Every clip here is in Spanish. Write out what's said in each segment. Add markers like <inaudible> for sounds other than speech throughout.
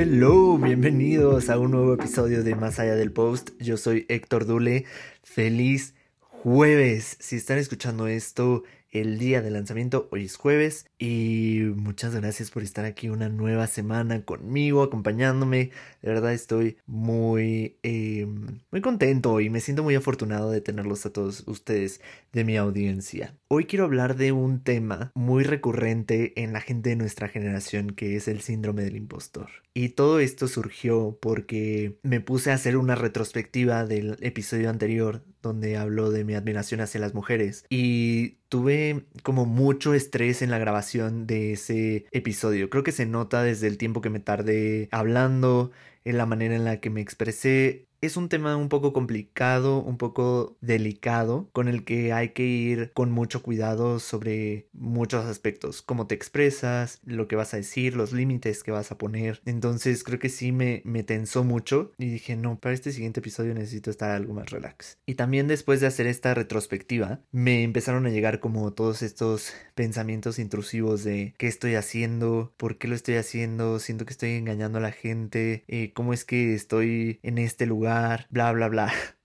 Hello, bienvenidos a un nuevo episodio de Más allá del post. Yo soy Héctor Dule. Feliz jueves. Si están escuchando esto el día de lanzamiento, hoy es jueves y muchas gracias por estar aquí una nueva semana conmigo, acompañándome. De verdad estoy muy, eh, muy contento y me siento muy afortunado de tenerlos a todos ustedes de mi audiencia. Hoy quiero hablar de un tema muy recurrente en la gente de nuestra generación que es el síndrome del impostor. Y todo esto surgió porque me puse a hacer una retrospectiva del episodio anterior donde habló de mi admiración hacia las mujeres y tuve como mucho estrés en la grabación de ese episodio. Creo que se nota desde el tiempo que me tardé hablando, en la manera en la que me expresé es un tema un poco complicado, un poco delicado, con el que hay que ir con mucho cuidado sobre muchos aspectos, cómo te expresas, lo que vas a decir, los límites que vas a poner. Entonces creo que sí me, me tensó mucho y dije, no, para este siguiente episodio necesito estar algo más relax. Y también después de hacer esta retrospectiva, me empezaron a llegar como todos estos pensamientos intrusivos de qué estoy haciendo, por qué lo estoy haciendo, siento que estoy engañando a la gente, eh, cómo es que estoy en este lugar bla, bla, bla. <laughs>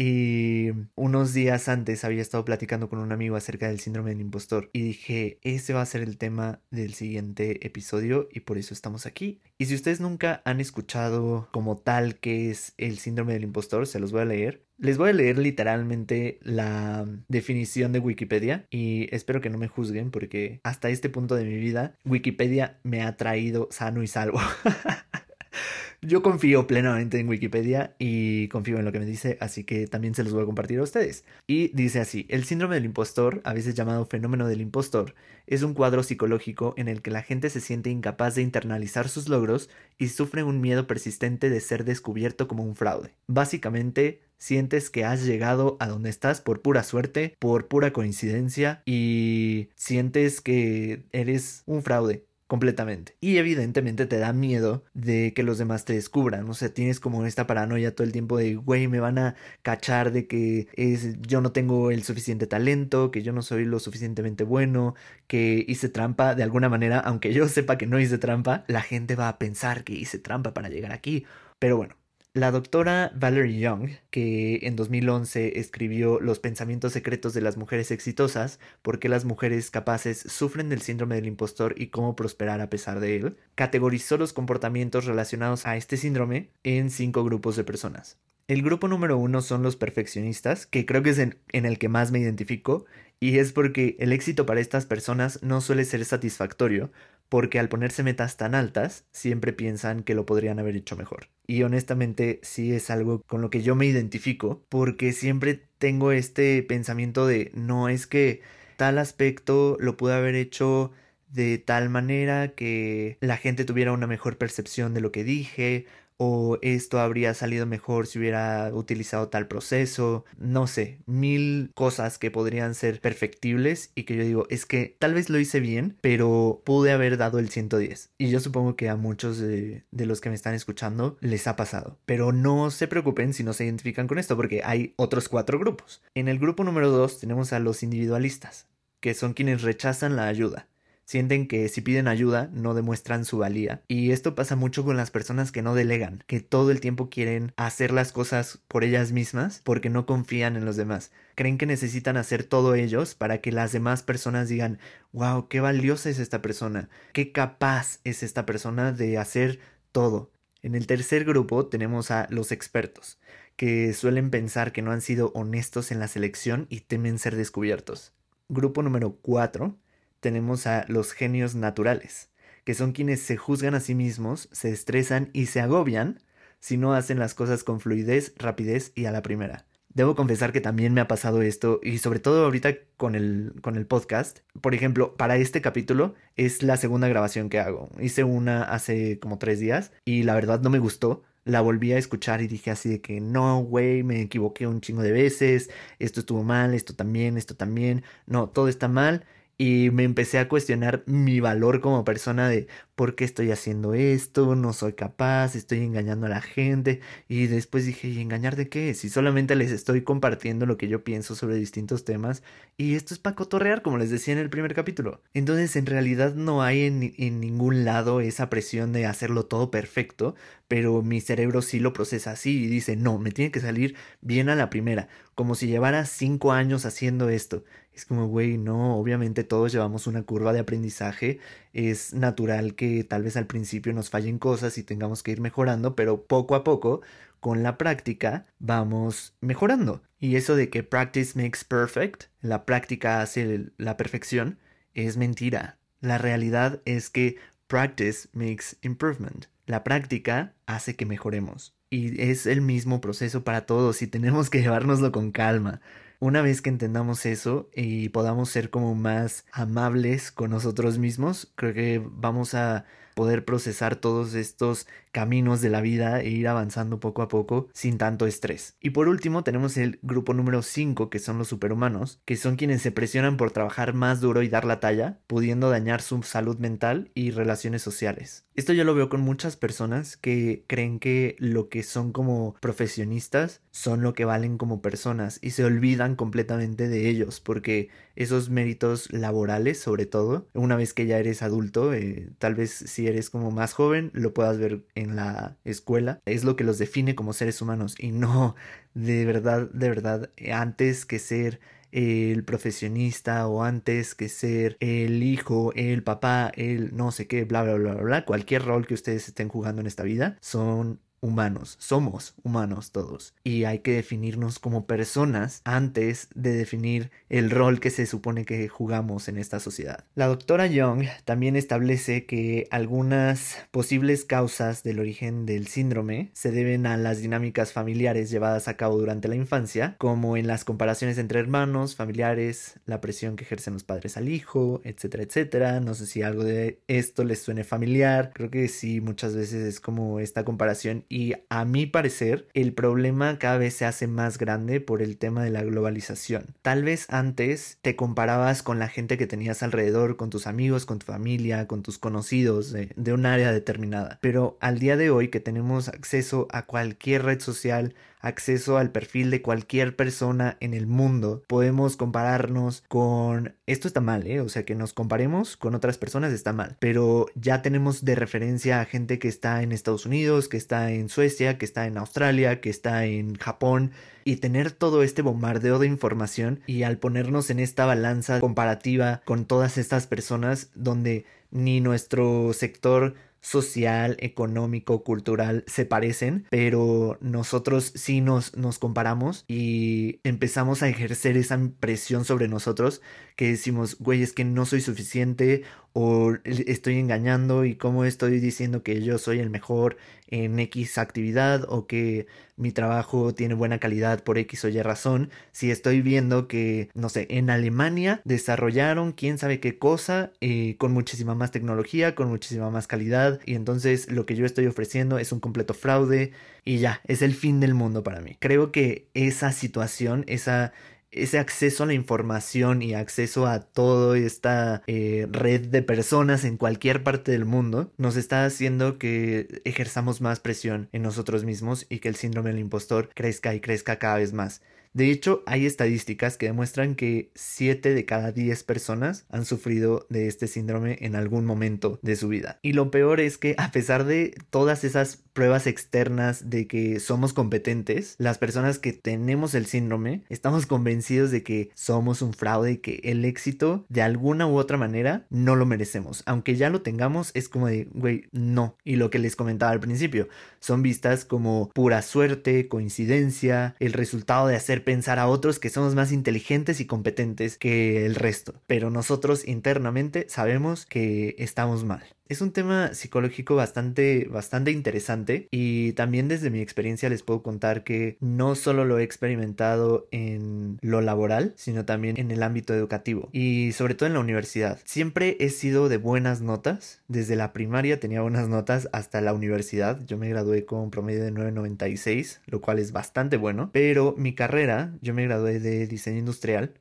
Y unos días antes había estado platicando con un amigo acerca del síndrome del impostor y dije, ese va a ser el tema del siguiente episodio y por eso estamos aquí. Y si ustedes nunca han escuchado como tal qué es el síndrome del impostor, se los voy a leer. Les voy a leer literalmente la definición de Wikipedia y espero que no me juzguen porque hasta este punto de mi vida Wikipedia me ha traído sano y salvo. <laughs> Yo confío plenamente en Wikipedia y confío en lo que me dice, así que también se los voy a compartir a ustedes. Y dice así, el síndrome del impostor, a veces llamado fenómeno del impostor, es un cuadro psicológico en el que la gente se siente incapaz de internalizar sus logros y sufre un miedo persistente de ser descubierto como un fraude. Básicamente, sientes que has llegado a donde estás por pura suerte, por pura coincidencia y sientes que eres un fraude completamente. Y evidentemente te da miedo de que los demás te descubran. O sea, tienes como esta paranoia todo el tiempo de, güey, me van a cachar de que es, yo no tengo el suficiente talento, que yo no soy lo suficientemente bueno, que hice trampa de alguna manera, aunque yo sepa que no hice trampa, la gente va a pensar que hice trampa para llegar aquí. Pero bueno, la doctora Valerie Young, que en 2011 escribió Los pensamientos secretos de las mujeres exitosas, por qué las mujeres capaces sufren del síndrome del impostor y cómo prosperar a pesar de él, categorizó los comportamientos relacionados a este síndrome en cinco grupos de personas. El grupo número uno son los perfeccionistas, que creo que es en, en, el que más me identifico, y es porque el éxito para estas personas no suele ser satisfactorio, porque al ponerse metas tan altas, siempre piensan que lo podrían haber hecho mejor. Y honestamente sí es algo con lo que yo me identifico, porque siempre tengo este pensamiento de no es que tal aspecto lo pude haber hecho de tal manera que la gente tuviera una mejor percepción de lo que dije o esto habría salido mejor si hubiera utilizado tal proceso, no sé, mil cosas que podrían ser perfectibles y que yo digo, es que tal vez lo hice bien, pero pude haber dado el 110. Y yo supongo que a muchos de, de los que me están escuchando les ha pasado. Pero no se preocupen si no se identifican con esto, porque hay otros cuatro grupos. En el grupo número dos tenemos a los individualistas, que son quienes rechazan la ayuda sienten que si piden ayuda no demuestran su valía. Y esto pasa mucho con las personas que no delegan, que todo el tiempo quieren hacer las cosas por ellas mismas porque no confían en los demás. Creen que necesitan hacer todo ellos para que las demás personas digan, wow, qué valiosa es esta persona, qué capaz es esta persona de hacer todo. En el tercer grupo tenemos a los expertos, que suelen pensar que no han sido honestos en la selección y temen ser descubiertos. Grupo número 4 tenemos a los genios naturales, que son quienes se juzgan a sí mismos, se estresan y se agobian si no hacen las cosas con fluidez, rapidez y a la primera. Debo confesar que también me ha pasado esto y sobre todo ahorita con el, con el podcast. Por ejemplo, para este capítulo es la segunda grabación que hago. Hice una hace como tres días y la verdad no me gustó. La volví a escuchar y dije así de que no, güey, me equivoqué un chingo de veces. Esto estuvo mal, esto también, esto también. No, todo está mal y me empecé a cuestionar mi valor como persona de por qué estoy haciendo esto, no soy capaz, estoy engañando a la gente y después dije, ¿y engañar de qué? Si solamente les estoy compartiendo lo que yo pienso sobre distintos temas y esto es para cotorrear, como les decía en el primer capítulo. Entonces en realidad no hay en, en ningún lado esa presión de hacerlo todo perfecto, pero mi cerebro sí lo procesa así y dice, no, me tiene que salir bien a la primera, como si llevara cinco años haciendo esto. Es como, güey, no, obviamente todos llevamos una curva de aprendizaje, es natural que tal vez al principio nos fallen cosas y tengamos que ir mejorando, pero poco a poco, con la práctica, vamos mejorando. Y eso de que practice makes perfect, la práctica hace la perfección, es mentira. La realidad es que practice makes improvement. La práctica hace que mejoremos. Y es el mismo proceso para todos y tenemos que llevárnoslo con calma. Una vez que entendamos eso y podamos ser como más amables con nosotros mismos, creo que vamos a poder procesar todos estos caminos de la vida e ir avanzando poco a poco sin tanto estrés. Y por último tenemos el grupo número 5 que son los superhumanos, que son quienes se presionan por trabajar más duro y dar la talla, pudiendo dañar su salud mental y relaciones sociales. Esto yo lo veo con muchas personas que creen que lo que son como profesionistas son lo que valen como personas y se olvidan completamente de ellos porque esos méritos laborales sobre todo, una vez que ya eres adulto, eh, tal vez si eres como más joven lo puedas ver en la escuela, es lo que los define como seres humanos y no, de verdad, de verdad, antes que ser el profesionista o antes que ser el hijo, el papá, el no sé qué, bla, bla, bla, bla, cualquier rol que ustedes estén jugando en esta vida, son humanos, somos humanos todos y hay que definirnos como personas antes de definir el rol que se supone que jugamos en esta sociedad. La doctora Young también establece que algunas posibles causas del origen del síndrome se deben a las dinámicas familiares llevadas a cabo durante la infancia, como en las comparaciones entre hermanos, familiares, la presión que ejercen los padres al hijo, etcétera, etcétera. No sé si algo de esto les suene familiar, creo que sí, muchas veces es como esta comparación y a mi parecer el problema cada vez se hace más grande por el tema de la globalización. Tal vez antes te comparabas con la gente que tenías alrededor, con tus amigos, con tu familia, con tus conocidos de, de un área determinada, pero al día de hoy que tenemos acceso a cualquier red social, acceso al perfil de cualquier persona en el mundo. Podemos compararnos con... Esto está mal, ¿eh? O sea, que nos comparemos con otras personas está mal. Pero ya tenemos de referencia a gente que está en Estados Unidos, que está en Suecia, que está en Australia, que está en Japón. Y tener todo este bombardeo de información y al ponernos en esta balanza comparativa con todas estas personas donde ni nuestro sector social, económico, cultural se parecen, pero nosotros sí nos, nos comparamos y empezamos a ejercer esa presión sobre nosotros que decimos, güey, es que no soy suficiente o estoy engañando y cómo estoy diciendo que yo soy el mejor en X actividad o que mi trabajo tiene buena calidad por X o Y razón, si estoy viendo que, no sé, en Alemania desarrollaron quién sabe qué cosa eh, con muchísima más tecnología, con muchísima más calidad y entonces lo que yo estoy ofreciendo es un completo fraude y ya, es el fin del mundo para mí. Creo que esa situación, esa ese acceso a la información y acceso a toda esta eh, red de personas en cualquier parte del mundo nos está haciendo que ejerzamos más presión en nosotros mismos y que el síndrome del impostor crezca y crezca cada vez más. De hecho, hay estadísticas que demuestran que 7 de cada 10 personas han sufrido de este síndrome en algún momento de su vida. Y lo peor es que a pesar de todas esas pruebas externas de que somos competentes, las personas que tenemos el síndrome estamos convencidos de que somos un fraude y que el éxito de alguna u otra manera no lo merecemos. Aunque ya lo tengamos, es como de, güey, no. Y lo que les comentaba al principio, son vistas como pura suerte, coincidencia, el resultado de hacer pensar a otros que somos más inteligentes y competentes que el resto. Pero nosotros internamente sabemos que estamos mal. Es un tema psicológico bastante, bastante interesante y también desde mi experiencia les puedo contar que no solo lo he experimentado en lo laboral, sino también en el ámbito educativo y sobre todo en la universidad. Siempre he sido de buenas notas, desde la primaria tenía buenas notas hasta la universidad. Yo me gradué con promedio de 9.96, lo cual es bastante bueno, pero mi carrera, yo me gradué de diseño industrial,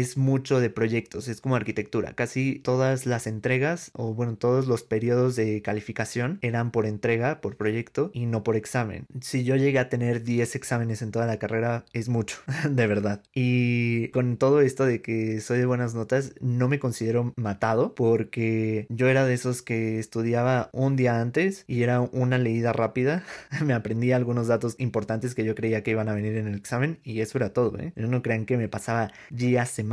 es mucho de proyectos, es como arquitectura. Casi todas las entregas o bueno, todos los periodos de calificación eran por entrega, por proyecto y no por examen. Si yo llegué a tener 10 exámenes en toda la carrera es mucho, <laughs> de verdad. Y con todo esto de que soy de buenas notas, no me considero matado porque yo era de esos que estudiaba un día antes y era una leída rápida. <laughs> me aprendí algunos datos importantes que yo creía que iban a venir en el examen y eso era todo, ¿eh? No crean que me pasaba días, semanas,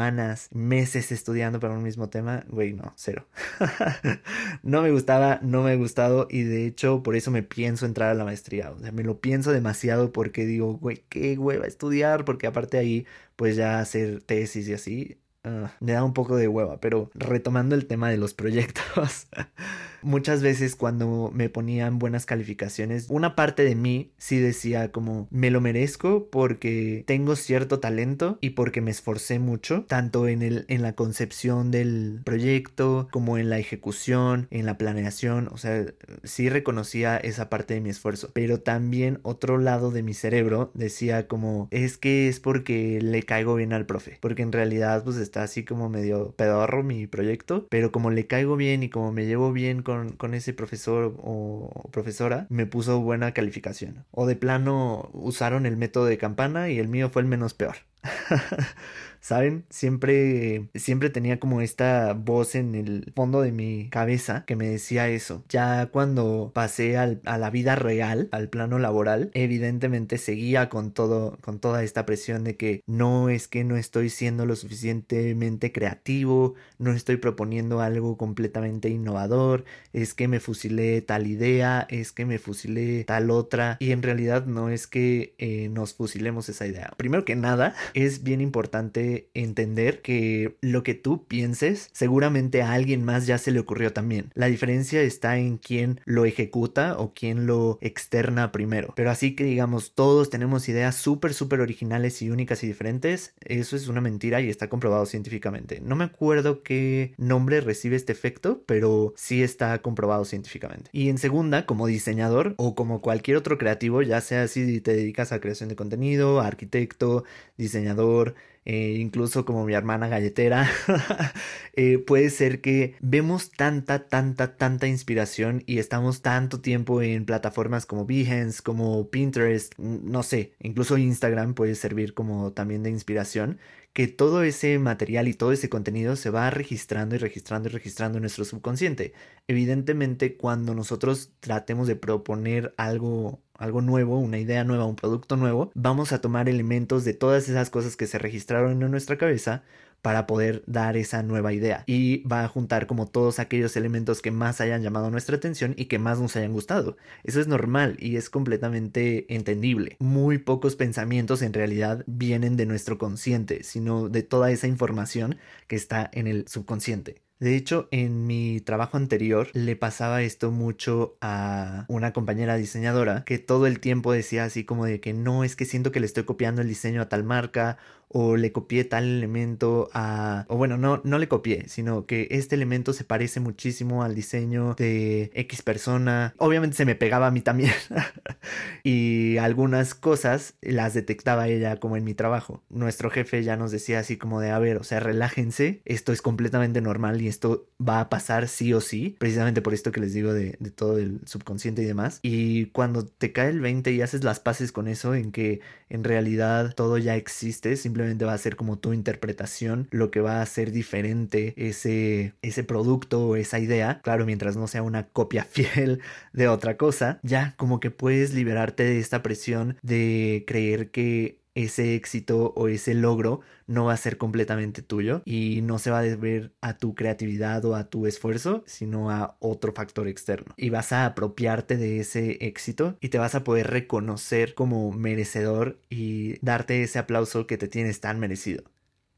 meses estudiando para un mismo tema. Güey, no, cero. <laughs> no me gustaba, no me ha gustado y de hecho por eso me pienso entrar a la maestría. O sea, me lo pienso demasiado porque digo, güey, qué hueva estudiar porque aparte ahí pues ya hacer tesis y así Ah, me da un poco de hueva, pero retomando el tema de los proyectos, <laughs> muchas veces cuando me ponían buenas calificaciones, una parte de mí sí decía como me lo merezco porque tengo cierto talento y porque me esforcé mucho, tanto en el en la concepción del proyecto como en la ejecución, en la planeación, o sea, sí reconocía esa parte de mi esfuerzo, pero también otro lado de mi cerebro decía como es que es porque le caigo bien al profe, porque en realidad pues así como medio pedorro mi proyecto, pero como le caigo bien y como me llevo bien con, con ese profesor o profesora, me puso buena calificación. O de plano usaron el método de campana y el mío fue el menos peor. <laughs> ¿saben? Siempre, siempre tenía como esta voz en el fondo de mi cabeza que me decía eso. Ya cuando pasé al, a la vida real, al plano laboral, evidentemente seguía con todo, con toda esta presión de que no es que no estoy siendo lo suficientemente creativo, no estoy proponiendo algo completamente innovador, es que me fusilé tal idea, es que me fusilé tal otra, y en realidad no es que eh, nos fusilemos esa idea. Primero que nada, es bien importante entender que lo que tú pienses seguramente a alguien más ya se le ocurrió también. La diferencia está en quién lo ejecuta o quién lo externa primero. Pero así que digamos todos tenemos ideas súper súper originales y únicas y diferentes, eso es una mentira y está comprobado científicamente. No me acuerdo qué nombre recibe este efecto, pero sí está comprobado científicamente. Y en segunda, como diseñador o como cualquier otro creativo, ya sea si te dedicas a creación de contenido, arquitecto, diseñador, eh, incluso como mi hermana galletera, <laughs> eh, puede ser que vemos tanta, tanta, tanta inspiración y estamos tanto tiempo en plataformas como Behance, como Pinterest, no sé, incluso Instagram puede servir como también de inspiración, que todo ese material y todo ese contenido se va registrando y registrando y registrando en nuestro subconsciente. Evidentemente, cuando nosotros tratemos de proponer algo algo nuevo, una idea nueva, un producto nuevo, vamos a tomar elementos de todas esas cosas que se registraron en nuestra cabeza, para poder dar esa nueva idea y va a juntar como todos aquellos elementos que más hayan llamado nuestra atención y que más nos hayan gustado. Eso es normal y es completamente entendible. Muy pocos pensamientos en realidad vienen de nuestro consciente, sino de toda esa información que está en el subconsciente. De hecho, en mi trabajo anterior le pasaba esto mucho a una compañera diseñadora que todo el tiempo decía así como de que no es que siento que le estoy copiando el diseño a tal marca o le copié tal elemento a... o bueno, no, no le copié, sino que este elemento se parece muchísimo al diseño de X persona. Obviamente se me pegaba a mí también. <laughs> y algunas cosas las detectaba ella como en mi trabajo. Nuestro jefe ya nos decía así como de, a ver, o sea, relájense, esto es completamente normal y esto va a pasar sí o sí, precisamente por esto que les digo de, de todo el subconsciente y demás. Y cuando te cae el 20 y haces las paces con eso, en que en realidad todo ya existe, simplemente va a ser como tu interpretación lo que va a hacer diferente ese, ese producto o esa idea, claro, mientras no sea una copia <laughs> fiel de otra cosa, ya como que puedes liberarte de esta presión de creer que ese éxito o ese logro no va a ser completamente tuyo y no se va a deber a tu creatividad o a tu esfuerzo, sino a otro factor externo. Y vas a apropiarte de ese éxito y te vas a poder reconocer como merecedor y darte ese aplauso que te tienes tan merecido.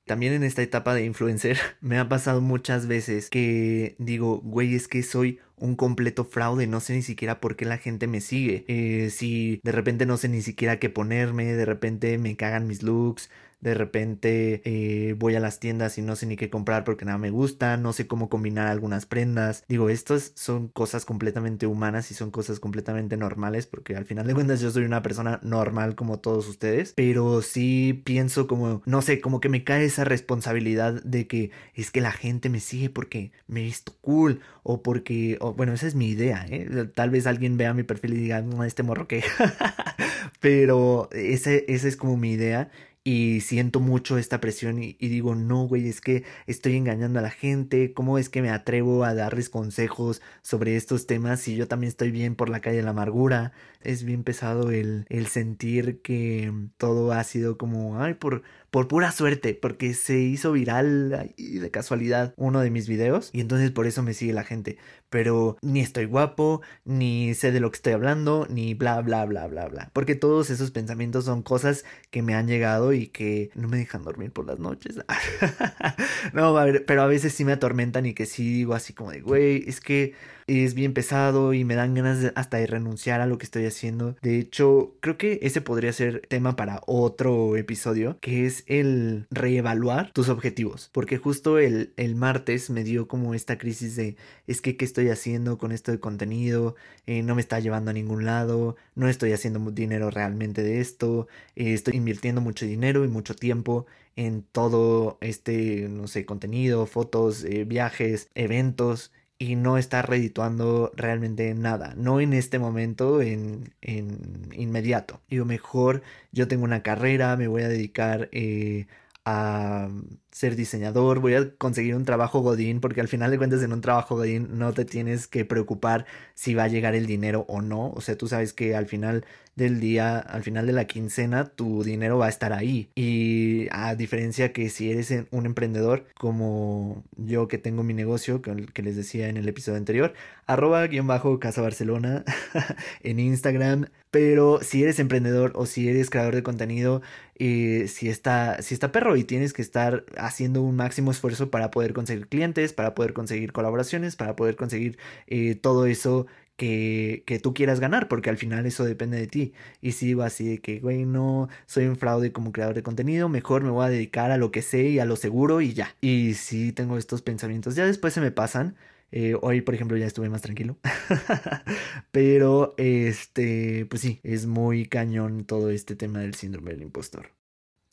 También en esta etapa de influencer <laughs> me ha pasado muchas veces que digo, güey, es que soy un completo fraude, no sé ni siquiera por qué la gente me sigue. Eh, si de repente no sé ni siquiera qué ponerme, de repente me cagan mis looks, de repente eh, voy a las tiendas y no sé ni qué comprar porque nada me gusta, no sé cómo combinar algunas prendas. Digo, estas son cosas completamente humanas y son cosas completamente normales porque al final de cuentas yo soy una persona normal como todos ustedes, pero sí pienso como, no sé, como que me cae esa responsabilidad de que es que la gente me sigue porque me he visto cool o porque, bueno, esa es mi idea, ¿eh? Tal vez alguien vea mi perfil y diga, no, este morro que... <laughs> pero ese, esa es como mi idea y siento mucho esta presión y, digo, no, güey, es que estoy engañando a la gente, ¿cómo es que me atrevo a darles consejos sobre estos temas si yo también estoy bien por la calle de la amargura? Es bien pesado el, el sentir que todo ha sido como, ay, por, por pura suerte, porque se hizo viral de casualidad uno de mis videos y entonces por eso me sigue la gente. Pero ni estoy guapo, ni sé de lo que estoy hablando, ni bla, bla, bla, bla, bla. Porque todos esos pensamientos son cosas que me han llegado y que no me dejan dormir por las noches. <laughs> no, pero a veces sí me atormentan y que sí digo así como de, güey, es que es bien pesado y me dan ganas hasta de renunciar a lo que estoy haciendo. De hecho, creo que ese podría ser tema para otro episodio, que es el reevaluar tus objetivos. Porque justo el, el martes me dio como esta crisis de, es que, ¿qué estoy haciendo con esto de contenido? Eh, no me está llevando a ningún lado, no estoy haciendo dinero realmente de esto, eh, estoy invirtiendo mucho dinero y mucho tiempo en todo este, no sé, contenido, fotos, eh, viajes, eventos y no está redituando realmente nada, no en este momento, en, en inmediato. Digo, mejor yo tengo una carrera, me voy a dedicar eh, a ser diseñador, voy a conseguir un trabajo godín, porque al final de cuentas en un trabajo godín no te tienes que preocupar si va a llegar el dinero o no, o sea, tú sabes que al final del día, al final de la quincena, tu dinero va a estar ahí. Y a diferencia que si eres un emprendedor como yo que tengo mi negocio, que, les decía en el episodio anterior, arroba guion bajo Casa Barcelona <laughs> en Instagram. Pero si eres emprendedor o si eres creador de contenido, eh, si, está, si está perro y tienes que estar haciendo un máximo esfuerzo para poder conseguir clientes, para poder conseguir colaboraciones, para poder conseguir eh, todo eso que, que, tú quieras ganar, porque al final eso depende de ti. Y si digo así de que, güey, no soy un fraude como creador de contenido, mejor me voy a dedicar a lo que sé y a lo seguro y ya. Y si tengo estos pensamientos, ya después se me pasan. Eh, hoy, por ejemplo, ya estuve más tranquilo. <laughs> Pero, este, pues sí, es muy cañón todo este tema del síndrome del impostor.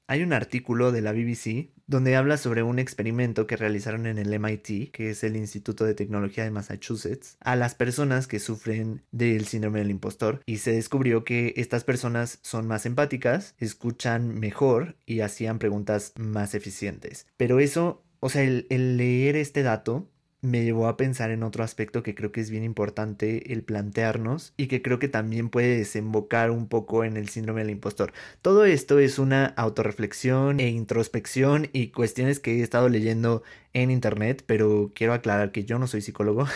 Hay un artículo de la BBC donde habla sobre un experimento que realizaron en el MIT, que es el Instituto de Tecnología de Massachusetts, a las personas que sufren del síndrome del impostor y se descubrió que estas personas son más empáticas, escuchan mejor y hacían preguntas más eficientes. Pero eso, o sea, el, el leer este dato me llevó a pensar en otro aspecto que creo que es bien importante el plantearnos y que creo que también puede desembocar un poco en el síndrome del impostor. Todo esto es una autorreflexión e introspección y cuestiones que he estado leyendo en internet, pero quiero aclarar que yo no soy psicólogo,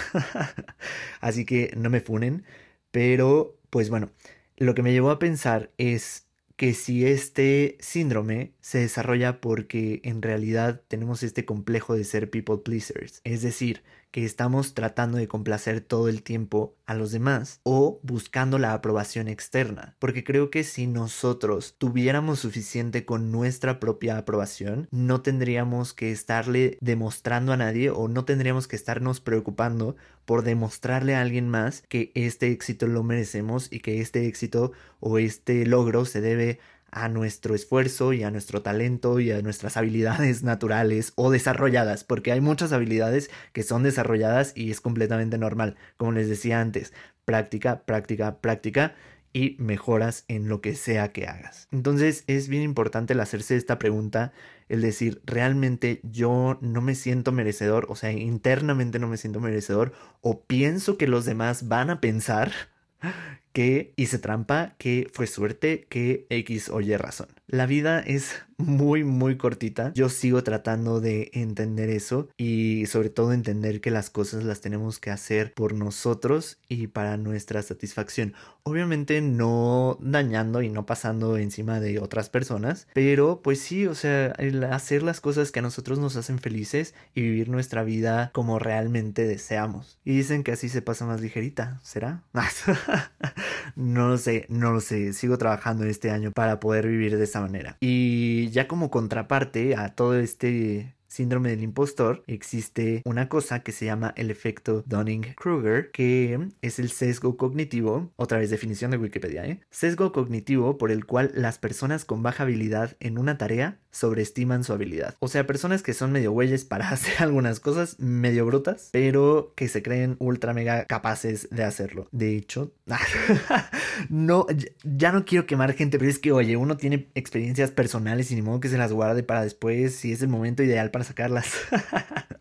<laughs> así que no me funen, pero pues bueno, lo que me llevó a pensar es que si este síndrome se desarrolla porque en realidad tenemos este complejo de ser people pleasers, es decir, que estamos tratando de complacer todo el tiempo a los demás o buscando la aprobación externa, porque creo que si nosotros tuviéramos suficiente con nuestra propia aprobación, no tendríamos que estarle demostrando a nadie o no tendríamos que estarnos preocupando por demostrarle a alguien más que este éxito lo merecemos y que este éxito o este logro se debe a nuestro esfuerzo y a nuestro talento y a nuestras habilidades naturales o desarrolladas, porque hay muchas habilidades que son desarrolladas y es completamente normal. Como les decía antes, práctica, práctica, práctica y mejoras en lo que sea que hagas. Entonces es bien importante el hacerse esta pregunta, el decir, realmente yo no me siento merecedor, o sea, internamente no me siento merecedor, o pienso que los demás van a pensar <laughs> que hice trampa, que fue suerte, que X o Y razón. La vida es muy, muy cortita. Yo sigo tratando de entender eso y sobre todo entender que las cosas las tenemos que hacer por nosotros y para nuestra satisfacción. Obviamente no dañando y no pasando encima de otras personas, pero pues sí, o sea, hacer las cosas que a nosotros nos hacen felices y vivir nuestra vida como realmente deseamos. Y dicen que así se pasa más ligerita, ¿será? <laughs> no lo sé, no lo sé. Sigo trabajando este año para poder vivir de esa manera. Y Y ya como contraparte a todo este síndrome del impostor, existe una cosa que se llama el efecto Dunning-Kruger, que es el sesgo cognitivo, otra vez definición de Wikipedia, ¿eh? Sesgo cognitivo por el cual las personas con baja habilidad en una tarea sobreestiman su habilidad. O sea, personas que son medio güeyes para <laughs> hacer algunas cosas medio brutas, pero que se creen ultra mega capaces de hacerlo. De hecho, <laughs> no, ya no quiero quemar gente, pero es que, oye, uno tiene experiencias personales y ni modo que se las guarde para después si es el momento ideal para sacarlas. <laughs>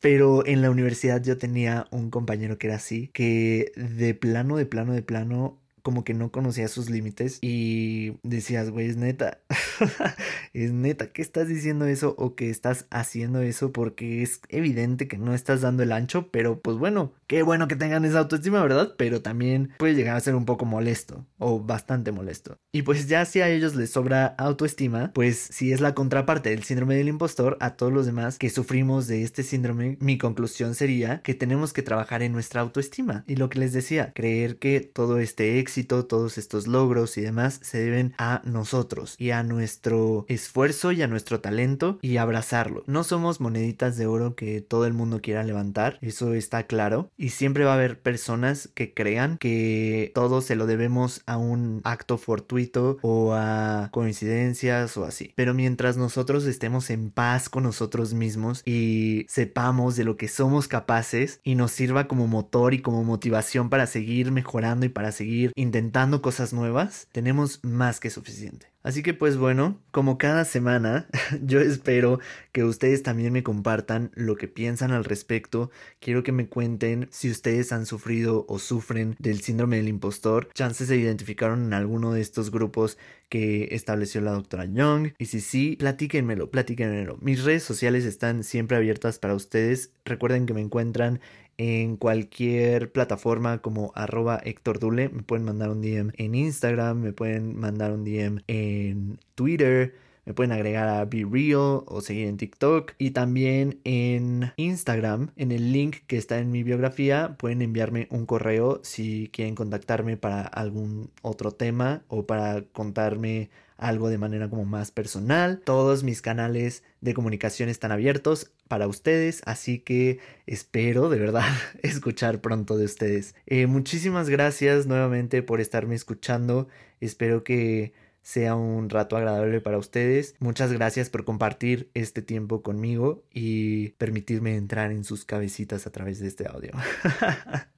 Pero en la universidad yo tenía un compañero que era así, que de plano, de plano, de plano como que no conocía sus límites y decías, güey, es neta, <laughs> es neta que estás diciendo eso o que estás haciendo eso porque es evidente que no estás dando el ancho, pero pues bueno, qué bueno que tengan esa autoestima, ¿verdad? Pero también puede llegar a ser un poco molesto o bastante molesto. Y pues ya si a ellos les sobra autoestima, pues si es la contraparte del síndrome del impostor, a todos los demás que sufrimos de este síndrome, mi conclusión sería que tenemos que trabajar en nuestra autoestima. Y lo que les decía, creer que todo este todos estos logros y demás se deben a nosotros y a nuestro esfuerzo y a nuestro talento y abrazarlo. No somos moneditas de oro que todo el mundo quiera levantar, eso está claro. Y siempre va a haber personas que crean que todo se lo debemos a un acto fortuito o a coincidencias o así. Pero mientras nosotros estemos en paz con nosotros mismos y sepamos de lo que somos capaces y nos sirva como motor y como motivación para seguir mejorando y para seguir intentando cosas nuevas, tenemos más que suficiente. Así que pues bueno, como cada semana, <laughs> yo espero que ustedes también me compartan lo que piensan al respecto. Quiero que me cuenten si ustedes han sufrido o sufren del síndrome del impostor. Chances se identificaron en alguno de estos grupos que estableció la doctora Young. Y si sí, platíquenmelo, platíquenmelo. Mis redes sociales están siempre abiertas para ustedes. Recuerden que me encuentran en cualquier plataforma como arroba Héctor Dule. Me pueden mandar un DM en Instagram, me pueden mandar un DM en Twitter. Me pueden agregar a Be Real o seguir en TikTok. Y también en Instagram, en el link que está en mi biografía, pueden enviarme un correo si quieren contactarme para algún otro tema o para contarme algo de manera como más personal. Todos mis canales de comunicación están abiertos para ustedes, así que espero de verdad <laughs> escuchar pronto de ustedes. Eh, muchísimas gracias nuevamente por estarme escuchando. Espero que sea un rato agradable para ustedes. Muchas gracias por compartir este tiempo conmigo y permitirme entrar en sus cabecitas a través de este audio. <laughs>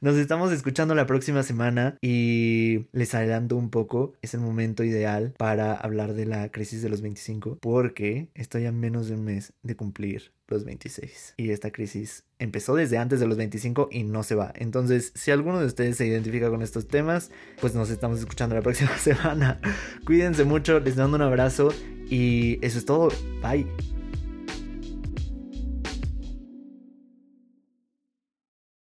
Nos estamos escuchando la próxima semana y les adelanto un poco, es el momento ideal para hablar de la crisis de los 25 porque estoy a menos de un mes de cumplir los 26 y esta crisis empezó desde antes de los 25 y no se va. Entonces, si alguno de ustedes se identifica con estos temas, pues nos estamos escuchando la próxima <laughs> semana. Cuídense mucho, les mando un abrazo y eso es todo. Bye.